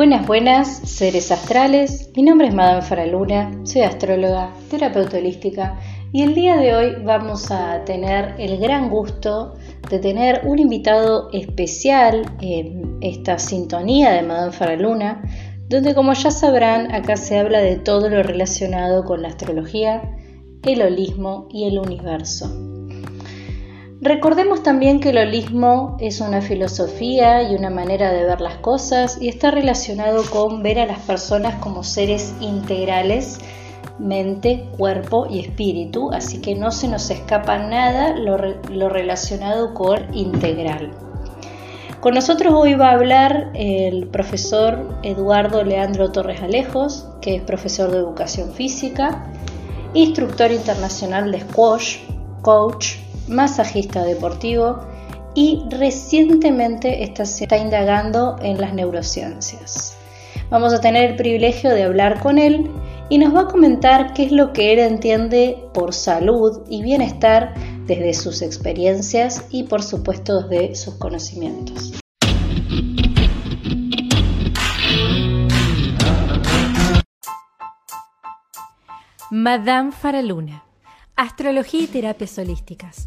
Buenas, buenas, seres astrales. Mi nombre es Madame Faraluna, soy astróloga, terapeuta holística y el día de hoy vamos a tener el gran gusto de tener un invitado especial en esta sintonía de Madame Faraluna, donde como ya sabrán acá se habla de todo lo relacionado con la astrología, el holismo y el universo. Recordemos también que el holismo es una filosofía y una manera de ver las cosas y está relacionado con ver a las personas como seres integrales, mente, cuerpo y espíritu, así que no se nos escapa nada lo, relacionado con integral. Con nosotros hoy va a hablar el profesor Eduardo Leandro Torres Alejos, que es profesor de educación física, instructor internacional de squash, coach, masajista deportivo y recientemente está, está indagando en las neurociencias. Vamos a tener el privilegio de hablar con él y nos va a comentar qué es lo que él entiende por salud y bienestar desde sus experiencias y por supuesto desde sus conocimientos. Madame Faraluna, Astrología y Terapias Holísticas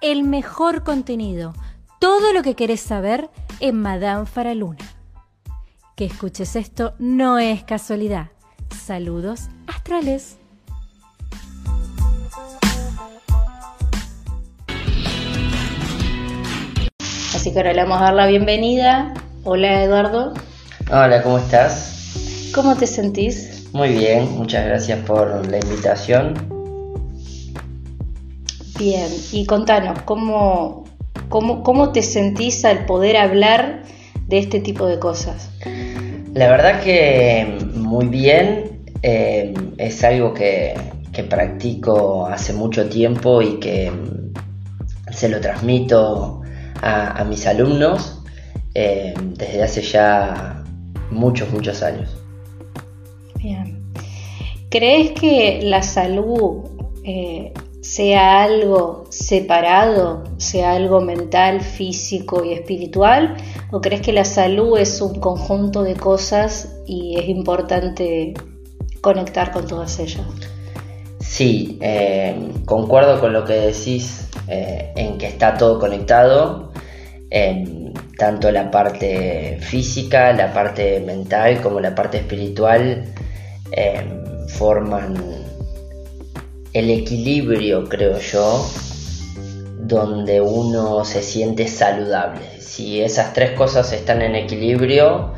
el mejor contenido, todo lo que querés saber en Madame Faraluna. Que escuches esto no es casualidad. Saludos astrales. Así que ahora le vamos a dar la bienvenida. Hola Eduardo. Hola, ¿cómo estás? ¿Cómo te sentís? Muy bien, muchas gracias por la invitación. Bien, y contanos, ¿cómo, cómo, te sentís al poder hablar de este tipo de cosas? La verdad que muy bien, eh, es algo que, practico hace mucho tiempo y que se lo transmito a, mis alumnos eh, desde hace ya muchos, muchos años. Bien. ¿Crees que la salud eh, sea algo separado, sea algo mental, físico y espiritual? ¿O crees que la salud es un conjunto de cosas y es importante conectar con todas ellas? Sí, eh, concuerdo con lo que decís eh, en que está todo conectado, tanto la parte física, la parte mental como la parte espiritual eh, forman el equilibrio, creo yo, donde uno se siente saludable. Si esas tres cosas están en equilibrio,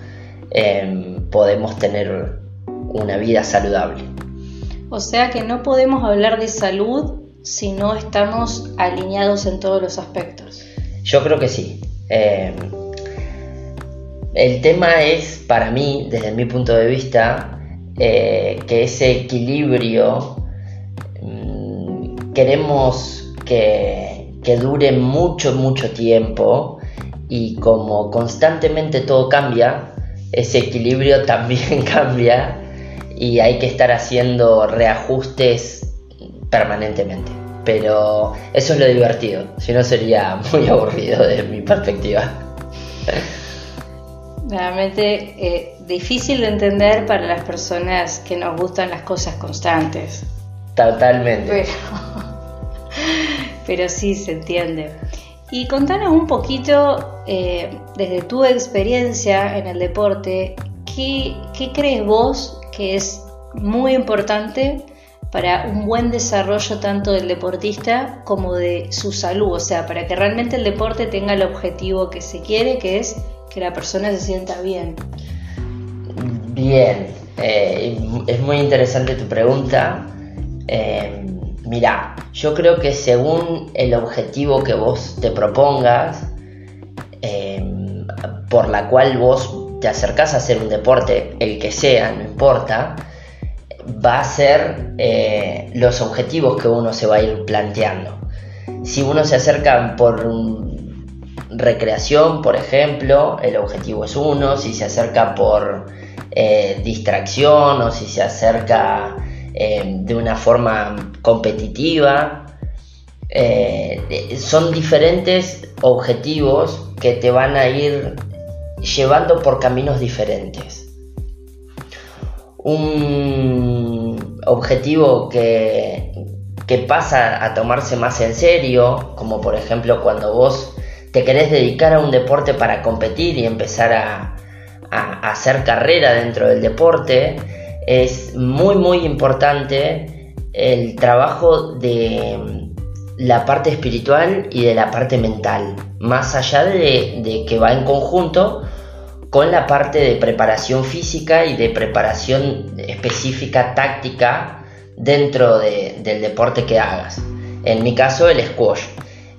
em, podemos tener una vida saludable. O sea que no podemos hablar de salud si no estamos alineados en todos los aspectos. Yo creo que sí. Em, el tema es, para mí, desde mi punto de vista, eh, que ese equilibrio queremos que, que dure mucho, mucho tiempo y como constantemente todo cambia, ese equilibrio también cambia y hay que estar haciendo reajustes permanentemente. Pero eso es lo divertido, si no sería muy aburrido desde mi perspectiva. Realmente eh, difícil de entender para las personas que nos gustan las cosas constantes. Totalmente. Pero, sí se entiende. Y contanos un poquito, eh, desde tu experiencia en el deporte, ¿qué, crees vos que es muy importante para un buen desarrollo tanto del deportista como de su salud? O sea, para que realmente el deporte tenga el objetivo que se quiere, que es que la persona se sienta bien. Bien, eh, es muy interesante tu pregunta. Eh, mira, yo creo que según el objetivo que vos te propongas, eh, por la cual vos te acercas a hacer un deporte, el que sea, no importa, va a ser eh, los objetivos que uno se va a ir planteando. Si uno se acerca por recreación, por ejemplo, el objetivo es uno, si se acerca por eh, distracción o si se acerca eh, de una forma competitiva, son diferentes objetivos que te van a ir llevando por caminos diferentes. Un objetivo que, que pasa a tomarse más en serio, como por ejemplo cuando vos te querés dedicar a un deporte para competir y empezar a hacer carrera dentro del deporte, es muy muy importante el trabajo de la parte espiritual y de la parte mental, más allá de, que va en conjunto con la parte de preparación física y de preparación específica táctica dentro del deporte que hagas. En mi caso el squash.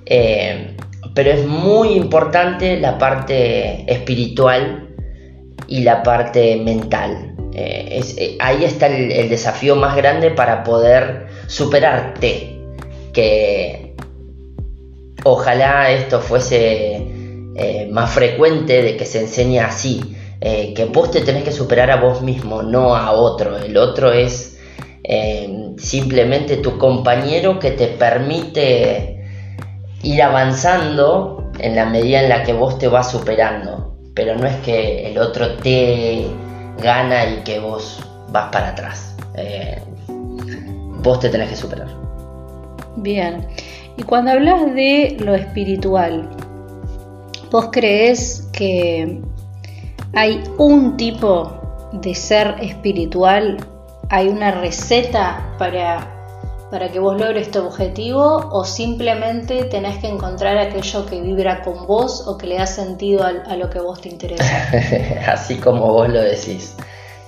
Eh, pero es muy importante la parte espiritual y la parte mental. Eh, eh, ahí está el desafío más grande para poder superarte que ojalá esto fuese eh, más frecuente de que se enseñe así, que vos te tenés que superar a vos mismo, no a otro. El otro es simplemente tu compañero que te permite ir avanzando en la medida en la que vos te vas superando, pero no es que el otro te gana y que vos vas para atrás. vos te tenés que superar. Bien, y cuando hablas de lo espiritual, ¿vos crees que hay un tipo de ser espiritual? ¿Hay una receta para, para que vos logres tu objetivo? ¿O simplemente tenés que encontrar aquello que vibra con vos o que le da sentido a, lo que vos te interesa? Así como vos lo decís,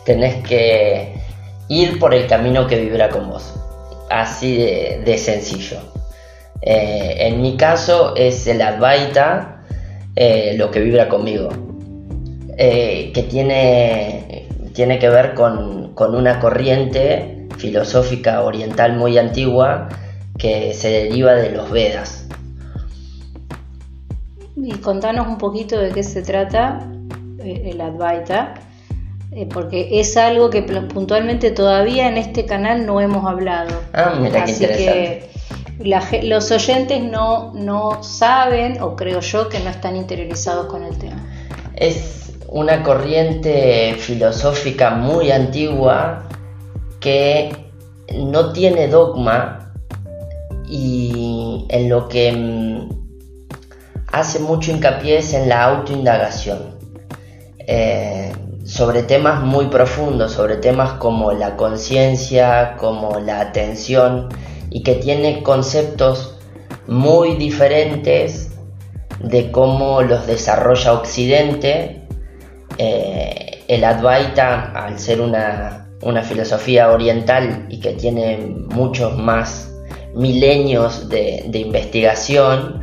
tenés que ir por el camino que vibra con vos así de, sencillo. Eh, en mi caso es el Advaita eh, lo que vibra conmigo, eh, que tiene, tiene que ver con, una corriente filosófica oriental muy antigua que se deriva de los Vedas. Y contanos un poquito de qué se trata el Advaita eh, porque es algo que puntualmente todavía en este canal no hemos hablado. Ah, mira Así que los oyentes no, no saben, o creo yo, que no están interiorizados con el tema. Es una corriente filosófica muy antigua que no tiene dogma y en lo que mm, hace mucho hincapié es en la autoindagación. Eh, sobre temas muy profundos, sobre temas como la conciencia, como la atención, y que tiene conceptos muy diferentes de cómo los desarrolla Occidente. Eh, el Advaita, al ser una, filosofía oriental y que tiene muchos más milenios de, investigación,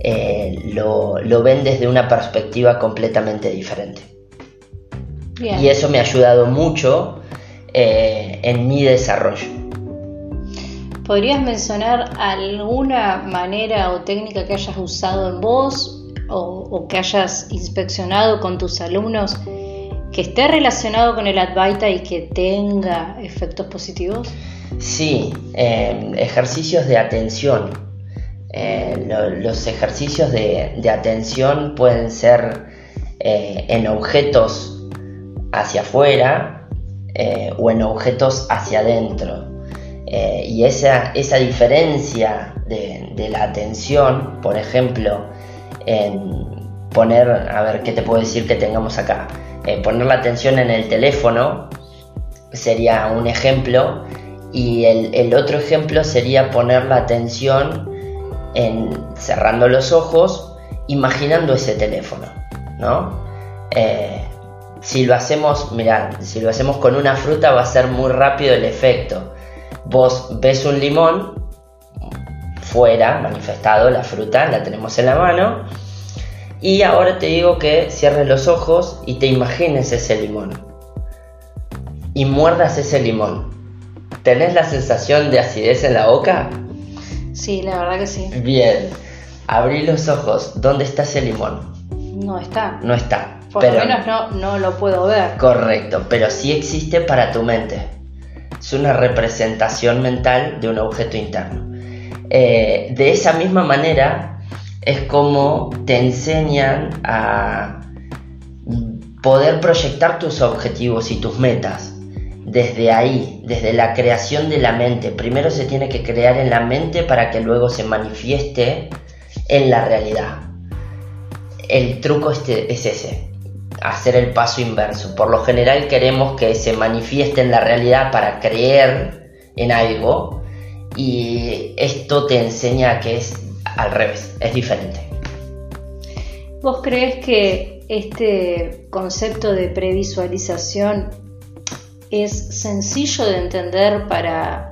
eh, lo ven desde una perspectiva completamente diferente. Y eso me ha ayudado mucho eh, en mi desarrollo. ¿Podrías mencionar alguna manera o técnica que hayas usado en vos o, que hayas inspeccionado con tus alumnos que esté relacionado con el Advaita y que tenga efectos positivos? Sí, em, ejercicios de atención. Eh, los ejercicios de, atención pueden ser eh, en objetos hacia afuera eh, o en objetos hacia adentro. Y esa, esa diferencia de, la atención, por ejemplo, en poner, a ver qué te puedo decir que tengamos acá, eh, poner la atención en el teléfono sería un ejemplo y el, otro ejemplo sería poner la atención en cerrando los ojos, imaginando ese teléfono, ¿no? Si lo hacemos, mirad, si lo hacemos con una fruta va a ser muy rápido el efecto. Vos ves un limón fuera, manifestado, la fruta, la tenemos en la mano, Y ahora te digo que cierres los ojos y te imagines ese limón. Y muerdas ese limón. ¿Tenés la sensación de acidez en la boca? Sí, la verdad que sí. Bien. Abrí los ojos. ¿Dónde está ese limón? No está. No está. Por lo menos no, no lo puedo ver. Correcto, pero sí existe para tu mente. Es una representación mental de un objeto interno. Eh, de esa misma manera es como te enseñan a poder proyectar tus objetivos y tus metas desde ahí, desde la creación de la mente. Primero se tiene que crear en la mente para que luego se manifieste en la realidad. El truco este es ese, hacer el paso inverso. Por lo general queremos que se manifieste en la realidad para creer en algo y esto te enseña que es al revés, es diferente. ¿Vos crees que este concepto de previsualización es sencillo de entender para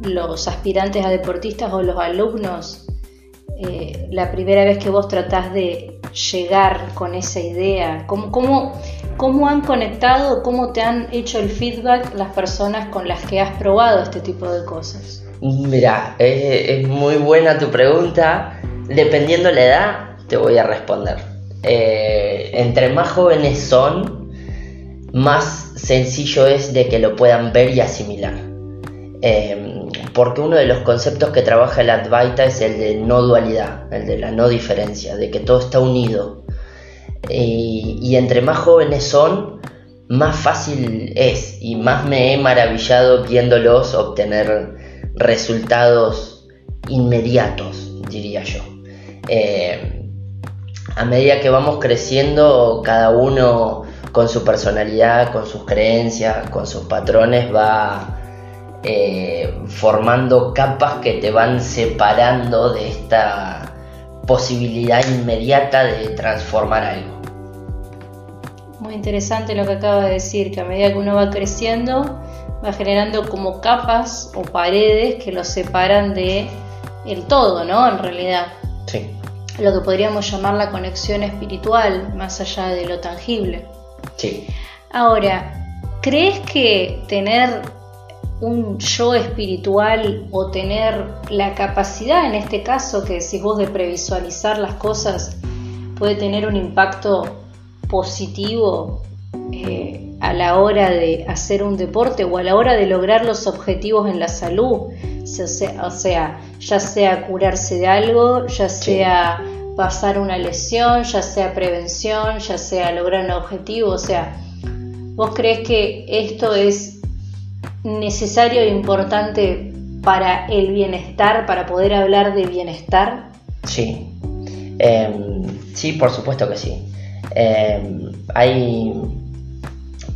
los aspirantes a deportistas o los alumnos? Eh, la primera vez que vos tratás de llegar con esa idea, ¿cómo, cómo, cómo han conectado, cómo te han hecho el feedback las personas con las que has probado este tipo de cosas? Mira, es, muy buena tu pregunta. Dependiendo la edad, te voy a responder. Eh, entre más jóvenes son, más sencillo es de que lo puedan ver y asimilar. Em, porque uno de los conceptos que trabaja el Advaita es el de no dualidad, el de la no diferencia, de que todo está unido. y entre más jóvenes son, más fácil es y más me he maravillado viéndolos obtener resultados inmediatos, diría yo. Eh, a medida que vamos creciendo, cada uno con su personalidad, con sus creencias, con sus patrones, va eh, formando capas que te van separando de esta posibilidad inmediata de transformar algo. Muy interesante lo que acaba de decir, que a medida que uno va creciendo, va generando como capas o paredes que lo separan de el todo, ¿no? En realidad. Sí. Lo que podríamos llamar la conexión espiritual, más allá de lo tangible. Sí. Ahora, ¿crees que tener un yo espiritual o tener la capacidad, en este caso que decís vos, de previsualizar las cosas, puede tener un impacto positivo eh, a la hora de hacer un deporte o a la hora de lograr los objetivos en la salud, o sea, ya sea curarse de algo, ya sea pasar una lesión, ya sea prevención, ya sea lograr un objetivo, o sea, ¿vos crees que esto es necesario e importante para el bienestar, para poder hablar de bienestar? Sí, em, sí, por supuesto que sí. Em, hay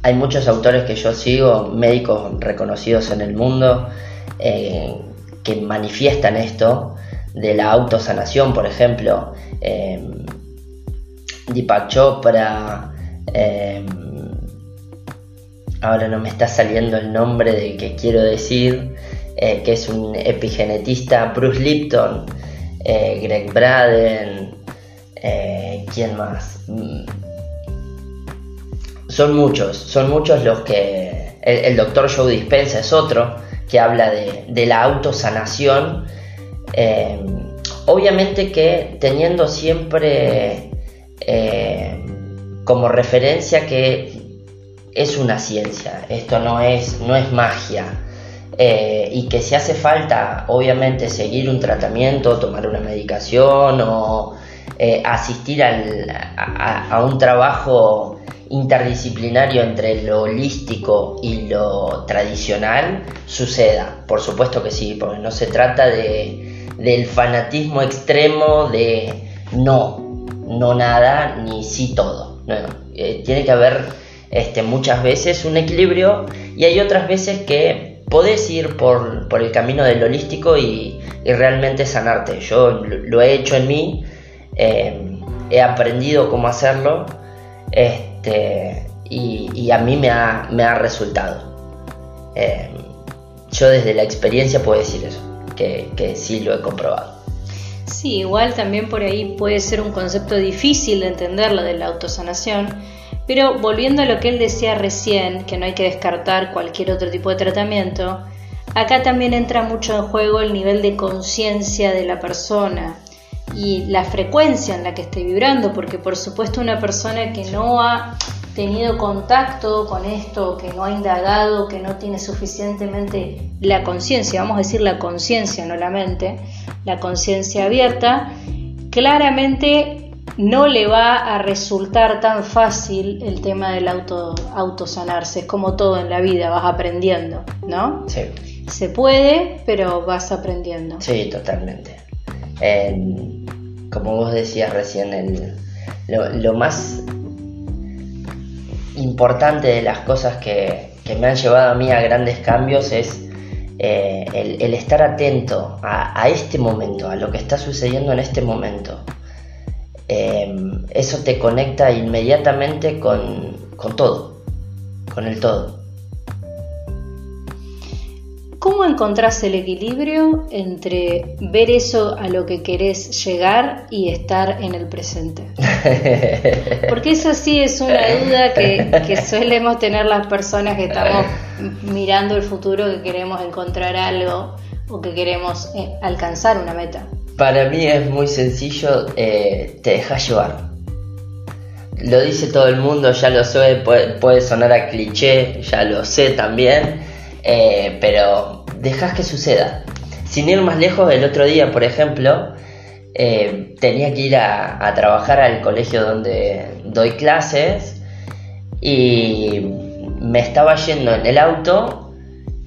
hay muchos autores que yo sigo, médicos reconocidos en el mundo, eh, que manifiestan esto de la autosanación, por ejemplo, eh, Deepak Chopra, eh, ahora no me está saliendo el nombre de que quiero decir, eh, que es un epigenetista, Bruce Lipton, Greg Braden, ¿quién más? Son muchos, son muchos los que... El, doctor Joe Dispensa es otro que habla de, la autosanación. Eh, obviamente que teniendo siempre eh, como referencia que es una ciencia, esto no es, no es magia. Eh, y que si hace falta, obviamente, seguir un tratamiento, tomar una medicación o asistir a, un trabajo interdisciplinario entre lo holístico y lo tradicional suceda. Por supuesto que sí, porque no se trata de, del fanatismo extremo de no, no nada, ni sí todo. Eh, tiene que haber este, muchas veces un equilibrio y hay otras veces que podés ir por, el camino del holístico y, realmente sanarte. Yo lo, he hecho en mí, eh, he aprendido cómo hacerlo. Este, y, a mí me ha, resultado. Eh, yo desde la experiencia puedo decir eso, que, sí lo he comprobado. Sí, igual también por ahí puede ser un concepto difícil de entender lo de la autosanación, pero volviendo a lo que él decía recién, que no hay que descartar cualquier otro tipo de tratamiento, acá también entra mucho en juego el nivel de conciencia de la persona y la frecuencia en la que esté vibrando, porque por supuesto una persona que no ha tenido contacto con esto, que no ha indagado, que no tiene suficientemente la conciencia, vamos a decir la conciencia, no la mente, la conciencia abierta, claramente no le va a resultar tan fácil el tema del auto, autosanarse. Es como todo en la vida, vas aprendiendo, ¿no? Sí. Se puede, pero vas aprendiendo. Sí, totalmente. Como vos decías recién, lo, más importante de las cosas que, que me han llevado a mí a grandes cambios es eh, el, estar atento a, este momento, a lo que está sucediendo en este momento, em, eso te conecta inmediatamente con, con todo, con el todo. ¿Cómo encontrás el equilibrio entre ver eso a lo que querés llegar y estar en el presente? Porque eso sí es una duda que, que solemos tener las personas que estamos mirando el futuro, que queremos encontrar algo o que queremos eh, alcanzar una meta. Para mí es muy sencillo, eh, te dejas llevar. Lo dice todo el mundo, ya lo sé, puede sonar a cliché, ya lo sé también eh, pero dejas que suceda. Sin ir más lejos, el otro día, por ejemplo, eh, tenía que ir a, trabajar al colegio donde doy clases y me estaba yendo en el auto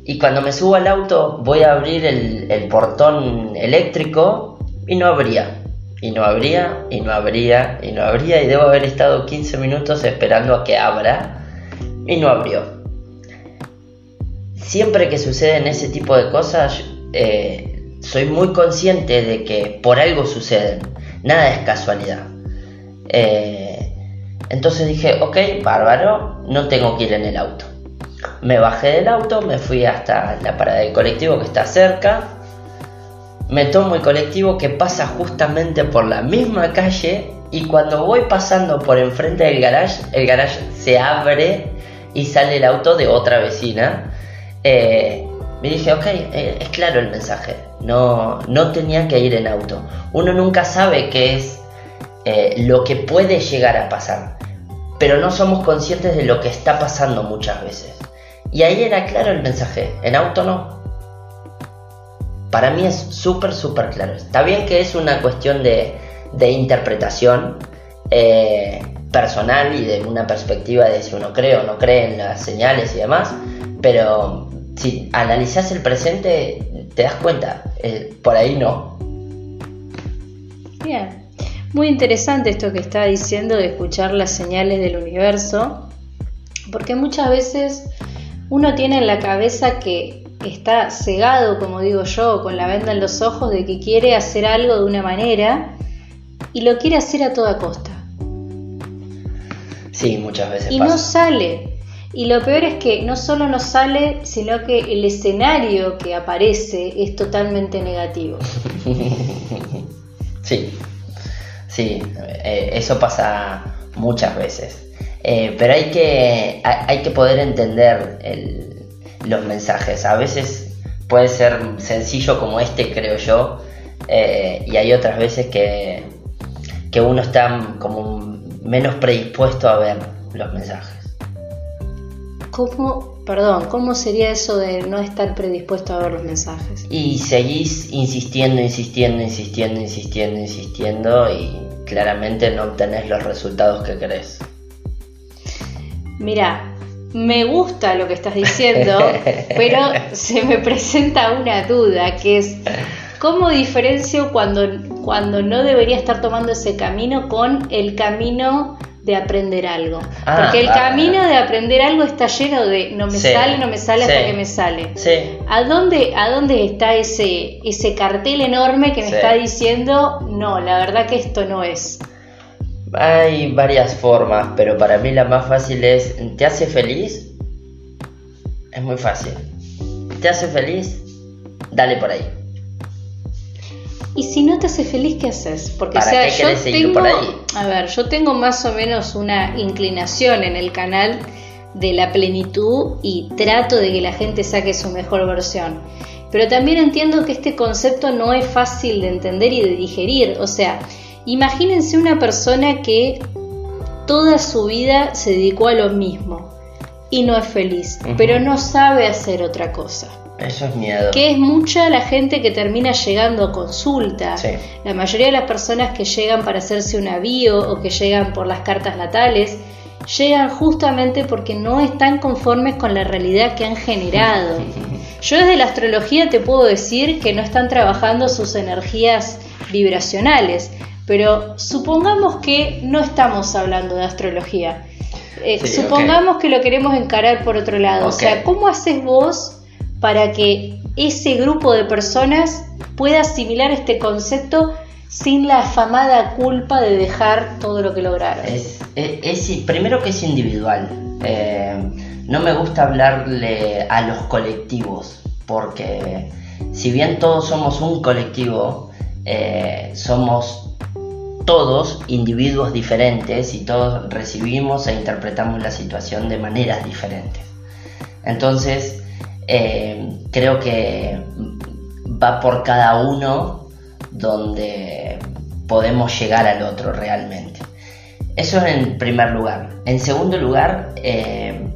y cuando me subo al auto voy a abrir el, el portón eléctrico y no abría. Y no abría, y no abría, y no abría, y debo haber estado 15 minutos esperando a que abra, y no abrió siempre que suceden ese tipo de cosas, eh, soy muy consciente de que por algo suceden. Nada es casualidad. Eh, entonces dije, ok, bárbaro, no tengo que ir en el auto. Me bajé del auto, me fui hasta la parada del colectivo que está cerca. Me tomo el colectivo que pasa justamente por la misma calle y cuando voy pasando por enfrente del garage, el garage se abre y sale el auto de otra vecina eh, me dije, ok, eh, es claro el mensaje, no, no tenía que ir en auto. Uno nunca sabe qué es eh, lo que puede llegar a pasar, pero no somos conscientes de lo que está pasando muchas veces. Y ahí era claro el mensaje, en auto no. Para mí es súper, súper claro. Está bien que es una cuestión de, de interpretación personal y de una perspectiva de si uno cree o no cree en las señales y demás, pero si analizas el presente, te das cuenta, eh, por ahí no. Bien, muy interesante esto que está diciendo de escuchar las señales del universo, porque muchas veces uno tiene en la cabeza que está cegado, como digo yo, con la venda en los ojos de que quiere hacer algo de una manera y lo quiere hacer a toda costa. Sí, muchas veces. Y no sale, y lo peor es que no solo no sale, sino que el escenario que aparece es totalmente negativo. sí, sí, eh, eso pasa muchas veces. Eh, pero hay que, hay que poder entender los mensajes. A veces puede ser sencillo como este, creo yo, eh, y hay otras veces que, que uno está como menos predispuesto a ver los mensajes. ¿Cómo, perdón, cómo sería eso de no estar predispuesto a ver los mensajes? Y seguís insistiendo, insistiendo, insistiendo, insistiendo, insistiendo y claramente no obtenés los resultados que querés. Mira, me gusta lo que estás diciendo, pero se me presenta una duda, que es cómo diferencio cuando, cuando no debería estar tomando ese camino con el camino de aprender algo. Ah, Porque el camino de aprender algo está lleno de no me sale, no me sale hasta que me sale. ¿A dónde, ¿A dónde está ese, ese cartel enorme que me está diciendo no, la verdad que esto no es? Hay varias formas, pero para mí la más fácil es, ¿te hace feliz? Es muy fácil. ¿Te hace feliz? Dale por ahí. Y si no te hace feliz, ¿qué haces? Porque ¿Para o sea, qué yo tengo, por ahí? a ver, yo tengo más o menos una inclinación en el canal de la plenitud y trato de que la gente saque su mejor versión. Pero también entiendo que este concepto no es fácil de entender y de digerir. O sea, imagínense una persona que toda su vida se dedicó a lo mismo y no es feliz, pero no sabe hacer otra cosa. Eso es miedo. Que es mucha la gente que termina llegando a consulta. Sí. La mayoría de las personas que llegan para hacerse una bio o que llegan por las cartas natales, llegan justamente porque no están conformes con la realidad que han generado. Yo desde la astrología te puedo decir que no están trabajando sus energías vibracionales, pero supongamos que no estamos hablando de astrología. Eh, Sí, supongamos que lo queremos encarar por otro lado. O sea, ¿cómo haces vos para que ese grupo de personas pueda asimilar este concepto sin la afamada culpa de dejar todo lo que lograron? Es, es- primero que es individual. Eh, no me gusta hablarle a los colectivos, porque si bien todos somos un colectivo, eh, somos todos individuos diferentes y todos recibimos e interpretamos la situación de maneras diferentes. Entonces, eh, creo que va por cada uno donde podemos llegar al otro realmente. Eso en primer lugar. En segundo lugar, eh,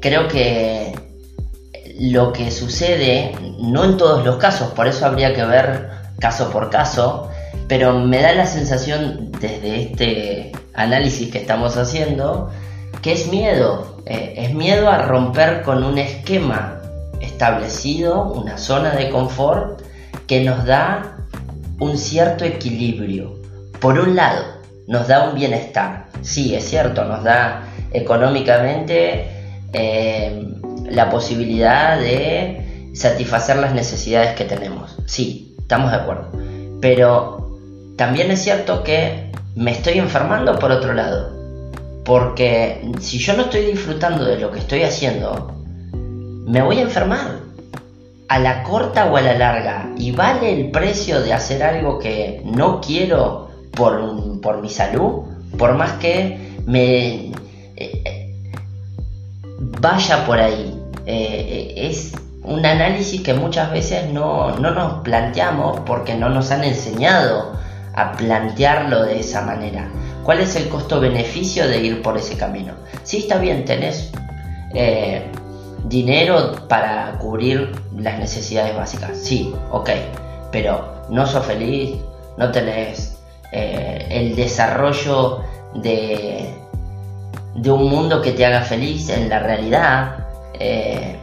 creo que lo que sucede, no en todos los casos, por eso habría que ver caso por caso, pero me da la sensación desde este análisis que estamos haciendo que es miedo, eh, es miedo a romper con un esquema establecido, una zona de confort que nos da un cierto equilibrio. Por un lado, nos da un bienestar, sí, es cierto, nos da económicamente eh, la posibilidad de satisfacer las necesidades que tenemos, sí, estamos de acuerdo, pero también es cierto que me estoy enfermando por otro lado, porque si yo no estoy disfrutando de lo que estoy haciendo, me voy a enfermar a la corta o a la larga y vale el precio de hacer algo que no quiero por, por mi salud, por más que me eh, vaya por ahí. Eh, es un análisis que muchas veces no, no nos planteamos porque no nos han enseñado a plantearlo de esa manera. ¿Cuál es el costo-beneficio de ir por ese camino? Sí, está bien, tenés eh, dinero para cubrir las necesidades básicas, sí, ok, pero no sos feliz, no tenés eh, el desarrollo de, un mundo que te haga feliz en la realidad. eh,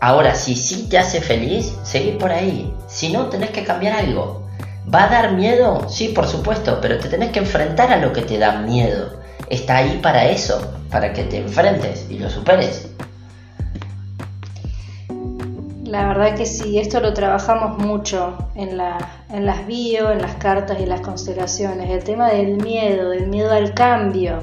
ahora, si sí te hace feliz, seguí por ahí. Si no, tenés que cambiar algo. ¿Va a dar miedo? Sí, por supuesto, pero te tenés que enfrentar a lo que te da miedo. Está ahí para eso, para que te enfrentes y lo superes. La verdad que sí, esto lo trabajamos mucho en, la, en las bio, en las cartas y las constelaciones. El tema del miedo, del miedo al cambio.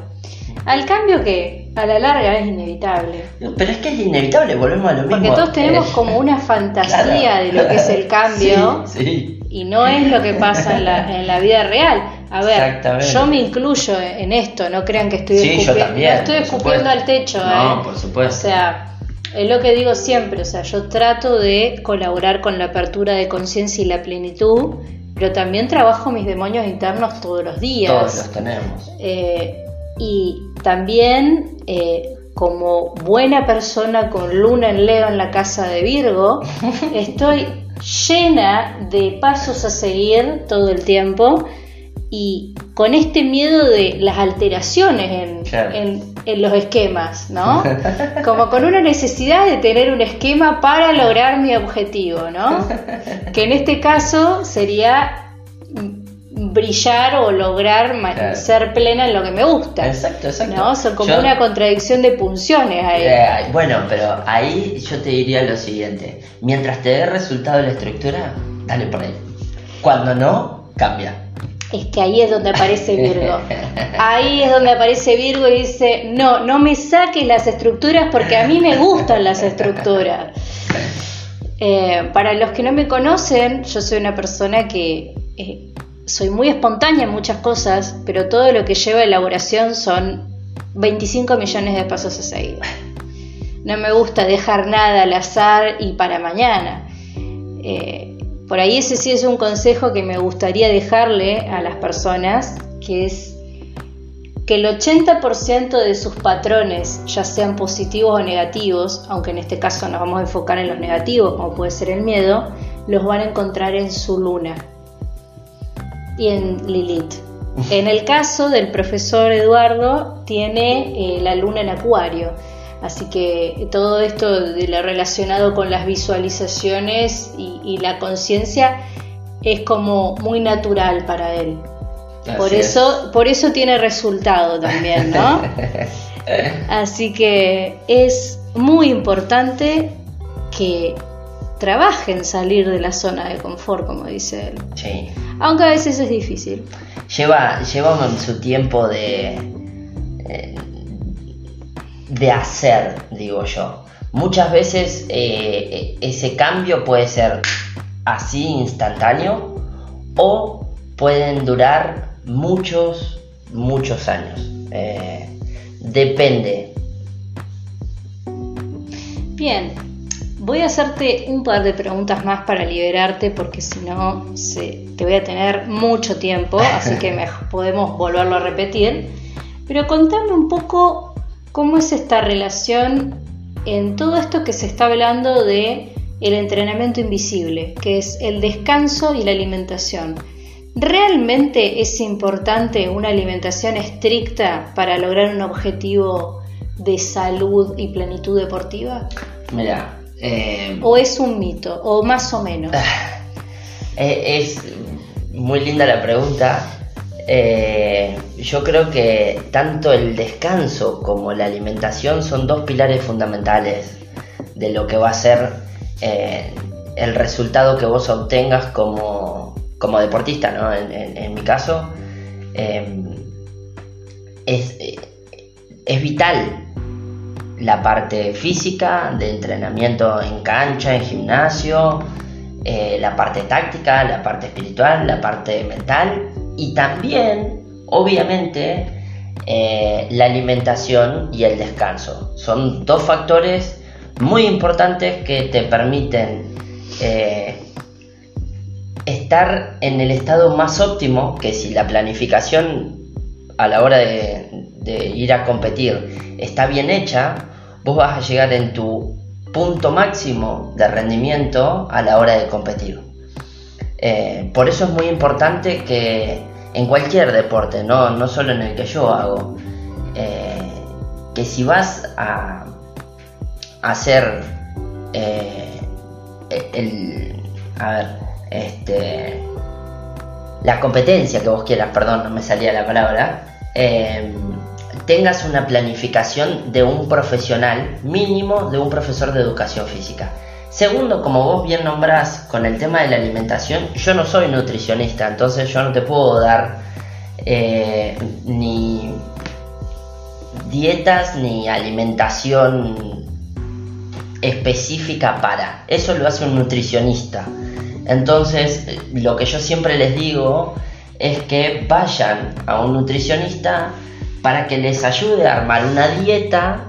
Al cambio que a la larga es inevitable. Pero es que es inevitable, volvemos a lo mismo. Porque todos tenemos como una fantasía claro. de lo que es el cambio Sí, sí. Y no es lo que pasa en la, en la vida real. A ver, yo me incluyo en esto, no crean que estoy Sí, yo escupi- también, no estoy escupiendo al techo. No, ¿eh? por supuesto. O sea, es lo que digo siempre, o sea, yo trato de colaborar con la apertura de conciencia y la plenitud, pero también trabajo mis demonios internos todos los días. Todos los tenemos. Eh, y también, eh, como buena persona con luna en Leo en la casa de Virgo, estoy llena de pasos a seguir todo el tiempo y con este miedo de las alteraciones en, Claro. en- en los esquemas, ¿no? Como con una necesidad de tener un esquema para lograr mi objetivo, ¿no? Que en este caso sería brillar o lograr Claro. ser plena en lo que me gusta. Exacto, exacto. ¿no? Son como Yo- una contradicción de punciones ahí. Eh, bueno, pero ahí yo te diría lo siguiente. Mientras te dé resultado la estructura, dale por ahí. Cuando no, cambia. Es que ahí es donde aparece Virgo. Ahí es donde aparece Virgo y dice, no, no me saques las estructuras porque a mí me gustan las estructuras. Eh, para los que no me conocen, yo soy una persona que eh, soy muy espontánea en muchas cosas, pero todo lo que lleva a elaboración son 25 millones de pasos a seguir. No me gusta dejar nada al azar y para mañana. Eh, por ahí ese sí es un consejo que me gustaría dejarle a las personas, que es que el 80% de sus patrones, ya sean positivos o negativos, aunque en este caso nos vamos a enfocar en los negativos, como puede ser el miedo, los van a encontrar en su luna y en Lilith. En el caso del profesor Eduardo, tiene eh, la luna en Acuario. Así que todo esto de lo relacionado con las visualizaciones y, la conciencia es como muy natural para él. por eso, por eso tiene resultado también, ¿no? Así que es muy importante que trabajen salir de la zona de confort, como dice él. Sí. Aunque a veces es difícil. Lleva, lleva su tiempo de, eh, de hacer, digo yo. Muchas veces eh, ese cambio puede ser así instantáneo o pueden durar muchos, muchos años. Eh, depende. Bien, voy a hacerte un par de preguntas más para liberarte porque si no te voy a tener mucho tiempo, así que podemos volverlo a repetir. Pero contame un poco ¿Cómo es esta relación en todo esto que se está hablando de el entrenamiento invisible, que es el descanso y la alimentación? ¿Realmente es importante una alimentación estricta para lograr un objetivo de salud y plenitud deportiva? Mira, eh, o es un mito, o más o menos. Eh, es muy linda la pregunta eh, yo creo que tanto el descanso como la alimentación son dos pilares fundamentales de lo que va a ser eh, el resultado que vos obtengas como, deportista, ¿no? En, mi caso, eh, es, es vital la parte física, de entrenamiento en cancha, en gimnasio, la parte táctica, la parte espiritual, la parte mental y también, obviamente, eh, la alimentación y el descanso. Son dos factores muy importantes que te permiten eh, estar en el estado más óptimo que si la planificación a la hora de, ir a competir está bien hecha, vos vas a llegar en tu punto máximo de rendimiento a la hora de competir. Eh, por eso es muy importante que en cualquier deporte, no, no solo en el que yo hago, eh, que si vas a, hacer eh, el, a ver, este, la competencia que vos quieras, perdón, no me salía la palabra, tengas una planificación de un profesional mínimo de un profesor de educación física. Segundo, como vos bien nombrás con el tema de la alimentación, yo no soy nutricionista, entonces yo no te puedo dar eh, ni dietas ni alimentación específica para. Eso lo hace un nutricionista. Entonces, lo que yo siempre les digo es que vayan a un nutricionista para que les ayude a armar una dieta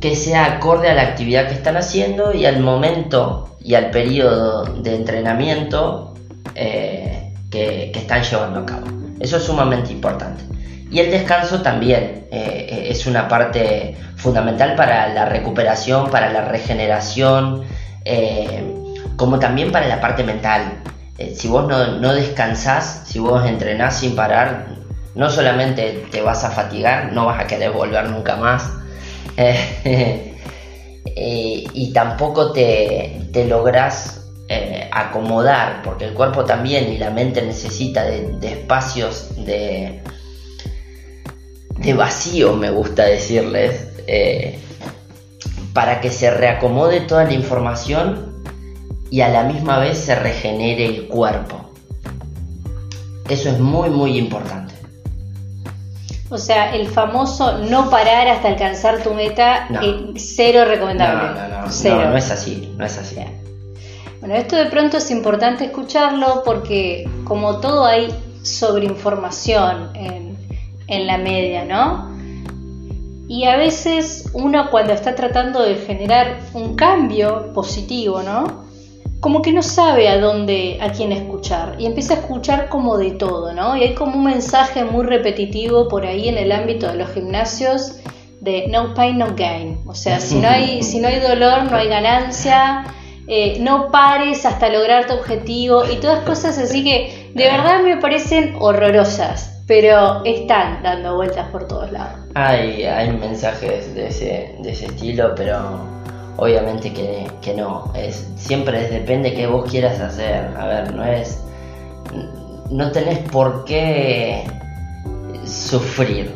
que sea acorde a la actividad que están haciendo y al momento y al periodo de entrenamiento eh, que, están llevando a cabo. Eso es sumamente importante. Y el descanso también eh, es una parte fundamental para la recuperación, para la regeneración, eh, como también para la parte mental. si vos no, no descansás, si vos entrenás sin parar, no solamente te vas a fatigar, no vas a querer volver nunca más, Eh, y tampoco te, logras eh, acomodar, porque el cuerpo también y la mente necesita de, espacios de, de vacío, me gusta decirles, eh, para que se reacomode toda la información y a la misma vez se regenere el cuerpo. Eso es muy, muy importante. O sea, el famoso no parar hasta alcanzar tu meta, No. eh, cero recomendable. No, no, no, Cero. no, no es así, no es así. Bueno, esto de pronto es importante escucharlo porque como todo hay sobreinformación en, en la media, ¿no? Y a veces uno cuando está tratando de generar un cambio positivo, ¿no? Como que no sabe a dónde, a quién escuchar y empieza a escuchar como de todo, ¿no? Y hay como un mensaje muy repetitivo por ahí en el ámbito de los gimnasios de no pain, no gain. O sea, si no hay, si no hay dolor, no hay ganancia, eh, no pares hasta lograr tu objetivo y todas cosas así que de verdad me parecen horrorosas, pero están dando vueltas por todos lados. Hay, hay mensajes de ese, de ese estilo, pero obviamente que, que no. Es, siempre depende qué vos quieras hacer. A ver, no es. No tenés por qué sufrir.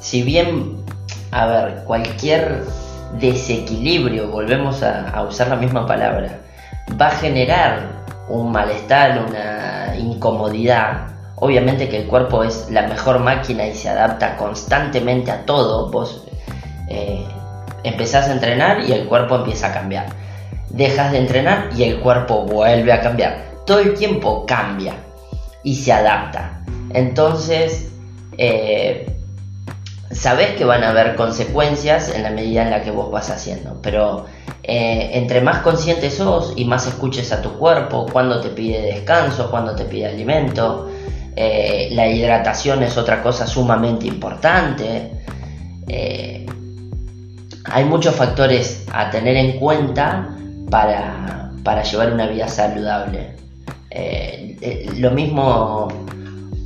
Si bien, a ver, cualquier desequilibrio, volvemos a, a usar la misma palabra, va a generar un malestar, una incomodidad. Obviamente que el cuerpo es la mejor máquina y se adapta constantemente a todo. Vos eh, empezás a entrenar y el cuerpo empieza a cambiar. Dejas de entrenar y el cuerpo vuelve a cambiar. Todo el tiempo cambia y se adapta. Entonces, eh, sabés que van a haber consecuencias en la medida en la que vos vas haciendo, pero eh, entre más consciente sos y más escuches a tu cuerpo, cuando te pide descanso, cuando te pide alimento, eh, la hidratación es otra cosa sumamente importante. Eh, hay muchos factores a tener en cuenta para, para llevar una vida saludable. Eh, eh, lo mismo,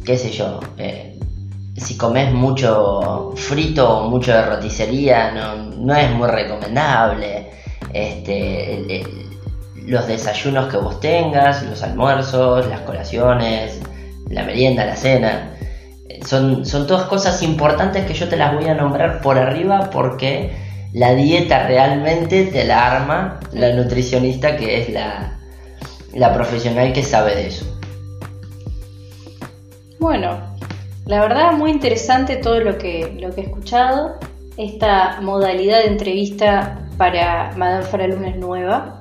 qué sé yo, eh, si comes mucho frito o mucho de roticería, no, no es muy recomendable. Este, los desayunos que vos tengas, los almuerzos, las colaciones, la merienda, la cena, son, son todas cosas importantes que yo te las voy a nombrar por arriba porque la dieta realmente te la arma la nutricionista que es la, la profesional que sabe de eso. Bueno, la verdad muy interesante todo lo que, lo que he escuchado. Esta modalidad de entrevista para Madame Faraluna es nueva.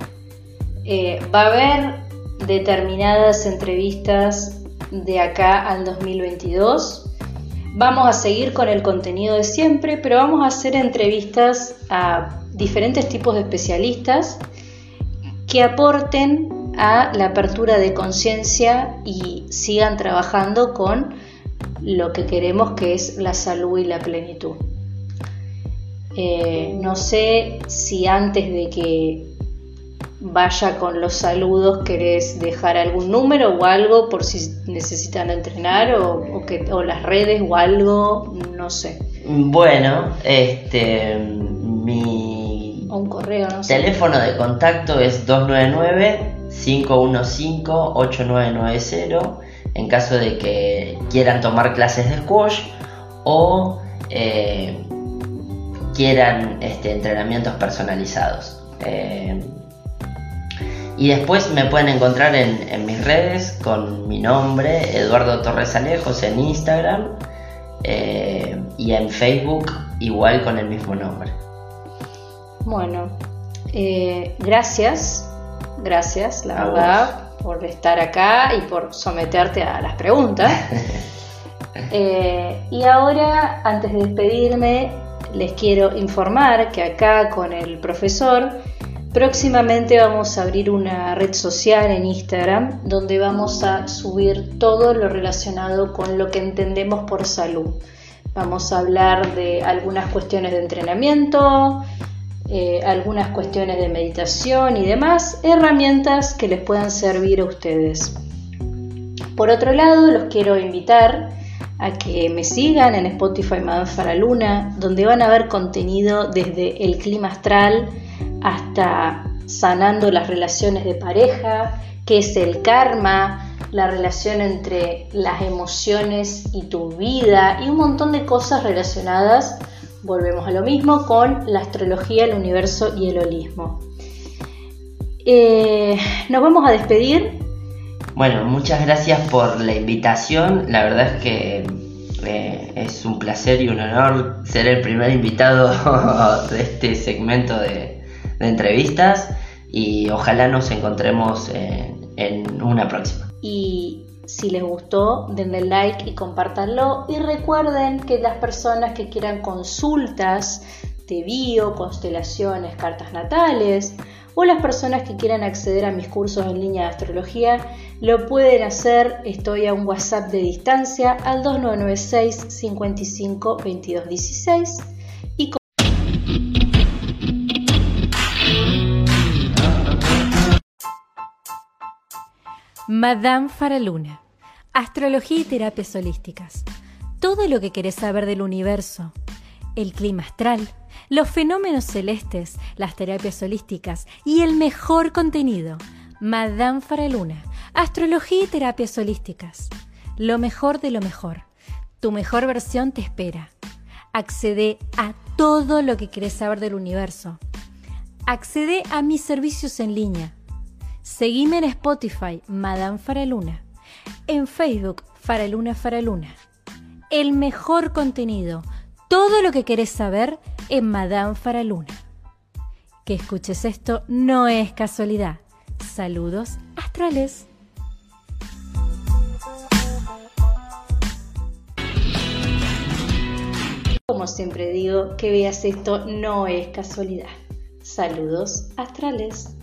Eh, va a haber determinadas entrevistas de acá al 2022. Vamos a seguir con el contenido de siempre, pero vamos a hacer entrevistas a diferentes tipos de especialistas que aporten a la apertura de conciencia y sigan trabajando con lo que queremos que es la salud y la plenitud. Eh, no sé si antes de que vaya con los saludos querés dejar algún número o algo por si necesitan entrenar o, o que, o las redes o algo, no sé. Bueno, este mi O un correo, no sé. teléfono de contacto es 299-515-8990 en caso de que quieran tomar clases de squash o eh, quieran este, entrenamientos personalizados. Eh, y después me pueden encontrar en, en mis redes con mi nombre, Eduardo Torres Alejos, en Instagram eh, y en Facebook igual con el mismo nombre. Bueno, eh, gracias, gracias, la A verdad, por estar acá y por someterte a las preguntas. Eh, y ahora, antes de despedirme, les quiero informar que acá con el profesor, próximamente vamos a abrir una red social en Instagram donde vamos a subir todo lo relacionado con lo que entendemos por salud. Vamos a hablar de algunas cuestiones de entrenamiento, eh, algunas cuestiones de meditación y demás herramientas que les puedan servir a ustedes. Por otro lado, los quiero invitar a que me sigan en Spotify Madame Faraluna, donde van a ver contenido desde el clima astral hasta sanando las relaciones de pareja, qué es el karma, la relación entre las emociones y tu vida y un montón de cosas relacionadas, volvemos a lo mismo, con la astrología, el universo y el holismo. Eh, nos vamos a despedir. Bueno, muchas gracias por la invitación. La verdad es que eh, es un placer y un honor ser el primer invitado de este segmento de, entrevistas y ojalá nos encontremos en, en una próxima. Y si les gustó, denle like y compártanlo. Y recuerden que las personas que quieran consultas de bio, constelaciones, cartas natales, o las personas que quieran acceder a mis cursos en línea de astrología, lo pueden hacer. Estoy a un WhatsApp de distancia al 2996 55 22 16 Madame Faraluna, astrología y terapias holísticas. Todo lo que querés saber del universo, el clima astral, los fenómenos celestes, las terapias holísticas y el mejor contenido. Madame Faraluna, astrología y terapias holísticas. Lo mejor de lo mejor. Tu mejor versión te espera. Accede a todo lo que querés saber del universo. Accede a mis servicios en línea. Seguime en Spotify, Madame Faraluna. En Facebook, Faraluna Faraluna. El mejor contenido todo lo que querés saber en Madame Faraluna. Que escuches esto no es casualidad. Saludos astrales. Como siempre digo, que veas esto no es casualidad. Saludos astrales.